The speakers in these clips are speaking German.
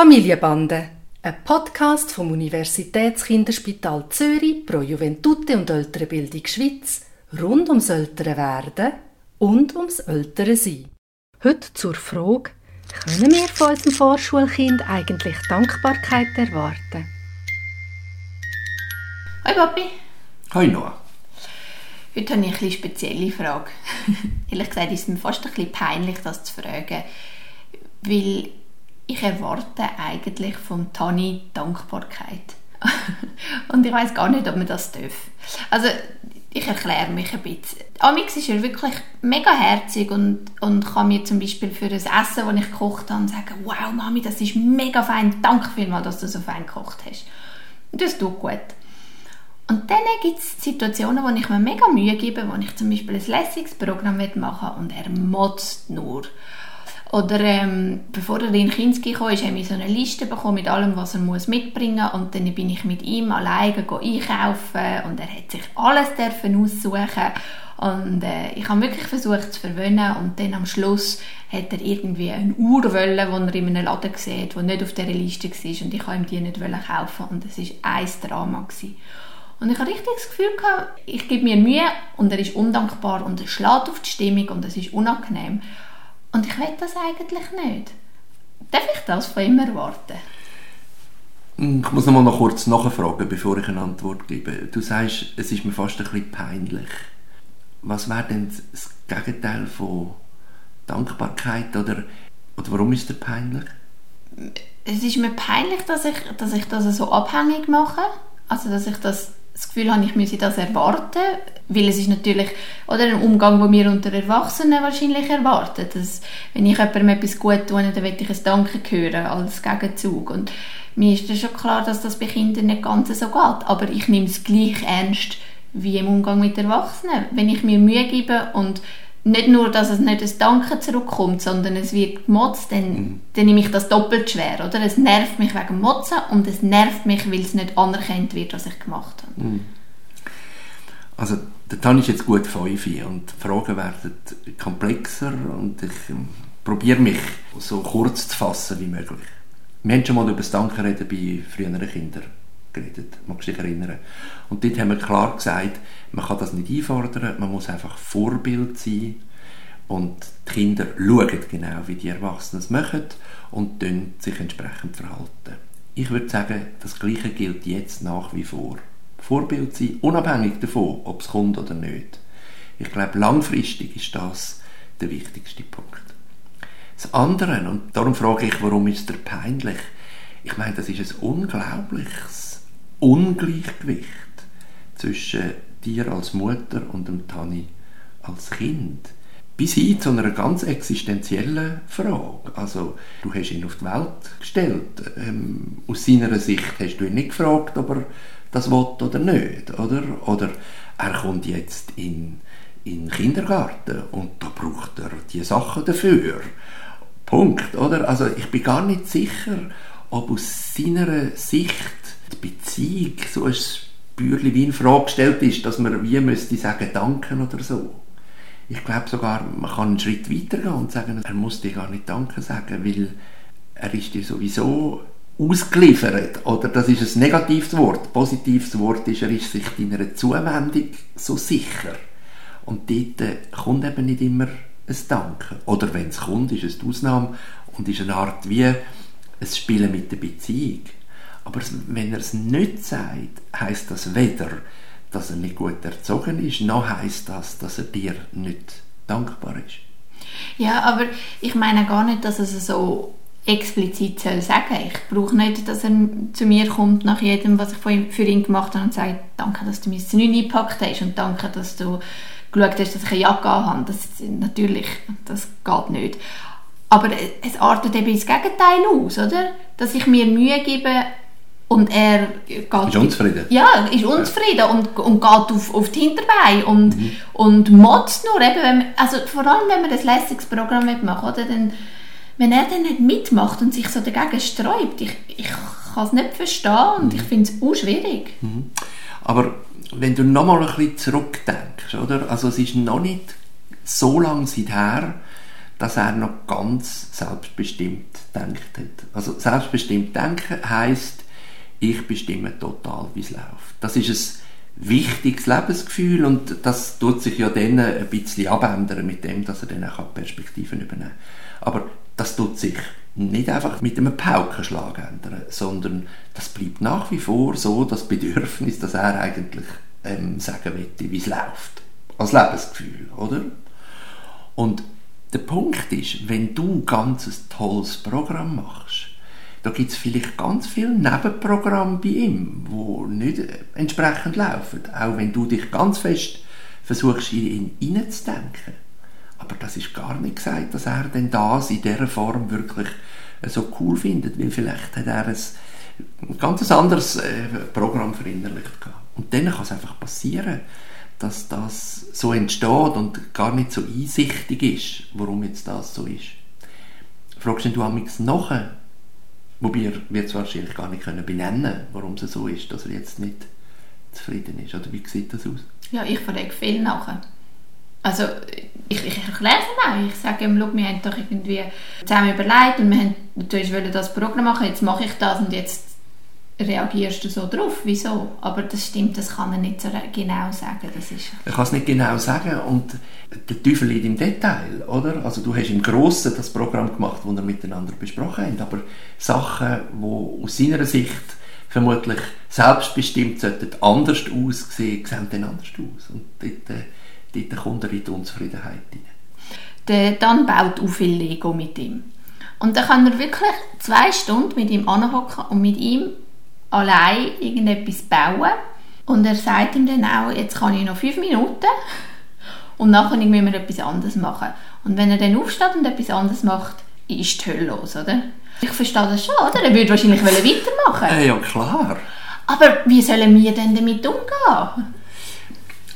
Familienbande, ein Podcast vom Universitätskinderspital Zürich pro Juventute und ältere Bildung Schweiz rund ums ältere Werden und ums ältere Sein. Heute zur Frage, können wir von unserem Vorschulkind eigentlich Dankbarkeit erwarten? Hi Papi. Hi Noah. Heute habe ich eine spezielle Frage. Ehrlich gesagt ist es mir fast ein bisschen peinlich, das zu fragen, weil ich erwarte eigentlich von Tani Dankbarkeit. Und ich weiß gar nicht, ob man das darf. Also ich erkläre mich ein bisschen. Amix ist er wirklich mega herzig und, und kann mir zum Beispiel für das Essen, das ich gekocht habe, sagen, wow Mami, das ist mega fein, danke vielmals, dass du so fein gekocht hast. Das tut gut. Und dann gibt es Situationen, wo ich mir mega Mühe gebe, wo ich zum Beispiel ein lässiges Programm machen und er motzt nur. Oder ähm, bevor er in Kinski kam, habe ich so eine Liste bekommen mit allem, was er muss mitbringen muss. Und dann bin ich mit ihm alleine einkaufen und er hat sich alles dürfen aussuchen und äh, ich habe wirklich versucht zu verwöhnen und dann am Schluss hat er irgendwie eine Uhr wollen, die er in einem Laden sieht, die nicht auf dieser Liste war und ich wollte ihm die nicht kaufen und es war ein Drama. Gewesen. Und ich habe richtig das Gefühl gehabt, ich gebe mir Mühe und er ist undankbar und er schlägt auf die Stimmung und es ist unangenehm. Und ich will das eigentlich nicht. Darf ich das von ihm erwarten? Ich muss noch mal noch kurz nachfragen, bevor ich eine Antwort gebe. Du sagst, es ist mir fast ein bisschen peinlich. Was wäre denn das Gegenteil von Dankbarkeit? Oder, oder warum ist es peinlich? Es ist mir peinlich, dass ich, dass ich das so abhängig mache. Also, dass ich das das Gefühl habe, ich müsse das erwarten, weil es ist natürlich oder ein Umgang, den wir unter Erwachsenen wahrscheinlich erwarten, dass wenn ich jemandem etwas gut tue, dann will ich ein Danke hören als Gegenzug. Und mir ist schon klar, dass das bei Kindern nicht ganz so geht, aber ich nehme es gleich ernst wie im Umgang mit Erwachsenen. Wenn ich mir Mühe gebe und nicht nur, dass es nicht ein Danke zurückkommt, sondern es wird gemotzt, dann, mhm. dann nehme ich das doppelt schwer, oder? Es nervt mich wegen Motzen und es nervt mich, weil es nicht anerkannt wird, was ich gemacht habe. Mhm. Also, Tan ist jetzt gut fünf und die Fragen werden komplexer und ich ähm, probiere mich so kurz zu fassen wie möglich. Wir haben schon mal über das Danke reden bei früheren Kindern geredet, magst du dich erinnern? Und dort haben wir klar gesagt, man kann das nicht einfordern, man muss einfach Vorbild sein und die Kinder schauen genau, wie die Erwachsenen es machen und sich entsprechend verhalten. Ich würde sagen, das Gleiche gilt jetzt nach wie vor. Vorbild sein, unabhängig davon, ob es kommt oder nicht. Ich glaube, langfristig ist das der wichtigste Punkt. Das andere, und darum frage ich, warum ist der peinlich? Ich meine, das ist ein unglaubliches Ungleichgewicht zwischen dir als Mutter und dem Tani als Kind. Bis hin zu einer ganz existenziellen Frage. Also, du hast ihn auf die Welt gestellt. Ähm, aus seiner Sicht hast du ihn nicht gefragt, ob er das will oder nicht. Oder, oder er kommt jetzt in, den Kindergarten und da braucht er die Sachen dafür. Punkt. Oder? Also, ich bin gar nicht sicher, ob aus seiner Sicht die Beziehung so ein Bürli wie in Frage gestellt ist, dass man wie müsste sagen, danken oder so. Ich glaube sogar, man kann einen Schritt weitergehen und sagen, er muss dir gar nicht Danke sagen, weil er ist dir sowieso ausgeliefert. Oder das ist ein negatives Wort. Positives Wort ist, er ist sich deiner Zuwendung so sicher. Und dort äh, kommt eben nicht immer ein Danke. Oder wenn es kommt, ist es die Ausnahme und ist eine Art wie ein Spielen mit der Beziehung. Aber wenn er es nicht sagt, heißt das weder, dass er nicht gut erzogen ist, noch heißt das, dass er dir nicht dankbar ist. Ja, aber ich meine gar nicht, dass er es so explizit soll sagen. Ich brauche nicht, dass er zu mir kommt nach jedem, was ich für ihn gemacht habe und sagt, danke, dass du mir das nicht eingepackt hast und danke, dass du geschaut hast, dass ich eine Jacke habe. Das, natürlich, das geht nicht. Aber es artet eben ins Gegenteil aus, oder? Dass ich mir Mühe gebe, und er geht... Ist unzufrieden? Ja, ist unzufrieden ja. und, und geht auf, auf die Hinterbeine und, mhm. und motzt nur. Eben, wenn, also vor allem, wenn man ein lässiges Programm machen oder dann, wenn er dann nicht mitmacht und sich so dagegen sträubt, ich, ich kann es nicht verstehen und mhm. ich finde es auch schwierig. Mhm. Aber wenn du nochmal ein bisschen zurückdenkst, oder? Also es ist noch nicht so lange seither, dass er noch ganz selbstbestimmt denkt hat. Also selbstbestimmt denken heißt, ich bestimme total, wie es läuft. Das ist ein wichtiges Lebensgefühl und das tut sich ja dann ein bisschen abändern mit dem, dass er dann auch Perspektiven übernehmen kann. Aber das tut sich nicht einfach mit einem Paukenschlag ändern, sondern das bleibt nach wie vor so das Bedürfnis, dass er eigentlich ähm, sagen möchte, wie es läuft. Als Lebensgefühl, oder? Und der Punkt ist, wenn du ganz ein tolles Programm machst, da gibt es vielleicht ganz viele Nebenprogramme bei ihm, die nicht entsprechend laufen, auch wenn du dich ganz fest versuchst, in ihn hineinzudenken. Aber das ist gar nicht gesagt, dass er denn das in dieser Form wirklich so cool findet, weil vielleicht hat er ein ganz anderes äh, Programm verinnerlicht. Und dann kann es einfach passieren, dass das so entsteht und gar nicht so einsichtig ist, warum jetzt das so ist. Fragst du amigs nachher, wobei er es wahrscheinlich gar nicht können benennen warum es so ist, dass er jetzt nicht zufrieden ist. Oder wie sieht das aus? Ja, ich frage viel nachher. Also ich, ich erkläre es auch. Ich sage ihm, wir haben doch irgendwie zusammen überlegt und wir haben natürlich das Programm machen, jetzt mache ich das und jetzt reagierst du so drauf. Wieso? Aber das stimmt, das kann er nicht so genau sagen. Das ist er kann es nicht genau sagen und der Teufel liegt im Detail, oder? Also du hast im Grossen das Programm gemacht, das wir miteinander besprochen haben, aber Sachen, die aus seiner Sicht vermutlich selbstbestimmt sollten anders aussehen, sehen dann anders aus. Und dort, äh, dort kommt er in die Unzufriedenheit rein. Der, dann baut auch viel Lego mit ihm. Und dann kann er wirklich zwei Stunden mit ihm anhocken und mit ihm allein irgendetwas bauen. Und er sagt ihm dann auch, jetzt kann ich noch fünf Minuten und nachher müssen wir etwas anderes machen. Und wenn er dann aufsteht und etwas anderes macht, ist die Hölle los, oder? Ich verstehe das schon, oder? Er würde wahrscheinlich weitermachen. Äh, ja, klar. Aber wie sollen wir denn damit umgehen?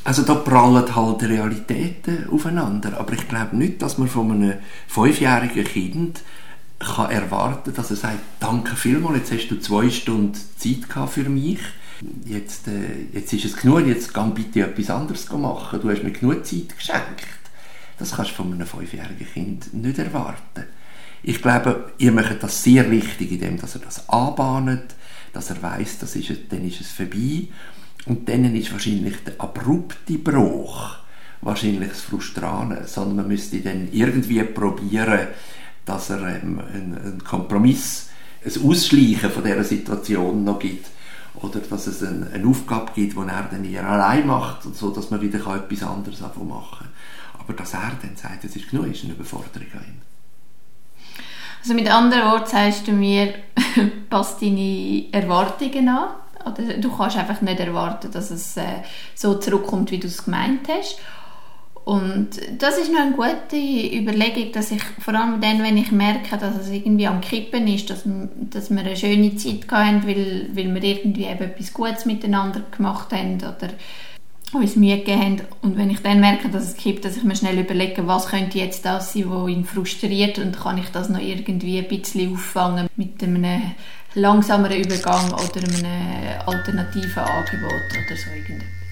Also da prallen halt Realitäten aufeinander. Aber ich glaube nicht, dass man von einem fünfjährigen Kind kann erwarten, dass er sagt, danke vielmals, jetzt hast du zwei Stunden Zeit gehabt für mich. Jetzt, äh, jetzt ist es genug, jetzt geh bitte etwas anderes machen. Du hast mir genug Zeit geschenkt. Das kannst du von einem fünfjährigen Kind nicht erwarten. Ich glaube, ihr macht das sehr richtig, indem dass er das anbahnt, dass er weiß, das ist, dann ist es vorbei. Und dann ist wahrscheinlich der abrupte Bruch wahrscheinlich das Frustrane, sondern man müsste dann irgendwie probieren, dass er ähm, einen, Kompromiss, ein Ausschleichen von dieser Situation noch gibt oder dass es eine, eine Aufgabe gibt, die er dann eher allein macht so, dass man wieder etwas anderes machen kann. Aber dass er dann sagt, es ist genug, ist eine Überforderung an ihn. Also mit anderen Worten sagst du mir, passt deine Erwartungen an? Oder du kannst einfach nicht erwarten, dass es äh, so zurückkommt, wie du es gemeint hast. Und das ist noch eine gute Überlegung, dass ich vor allem dann, wenn ich merke, dass es irgendwie am Kippen ist, dass, dass wir eine schöne Zeit hatten, weil, weil wir irgendwie eben etwas Gutes miteinander gemacht haben oder uns Mühe gegeben haben. Und wenn ich dann merke, dass es kippt, dass ich mir schnell überlege, was könnte jetzt das sein, was ihn frustriert und kann ich das noch irgendwie ein bisschen auffangen mit einem langsameren Übergang oder einem alternativen Angebot oder so irgendetwas.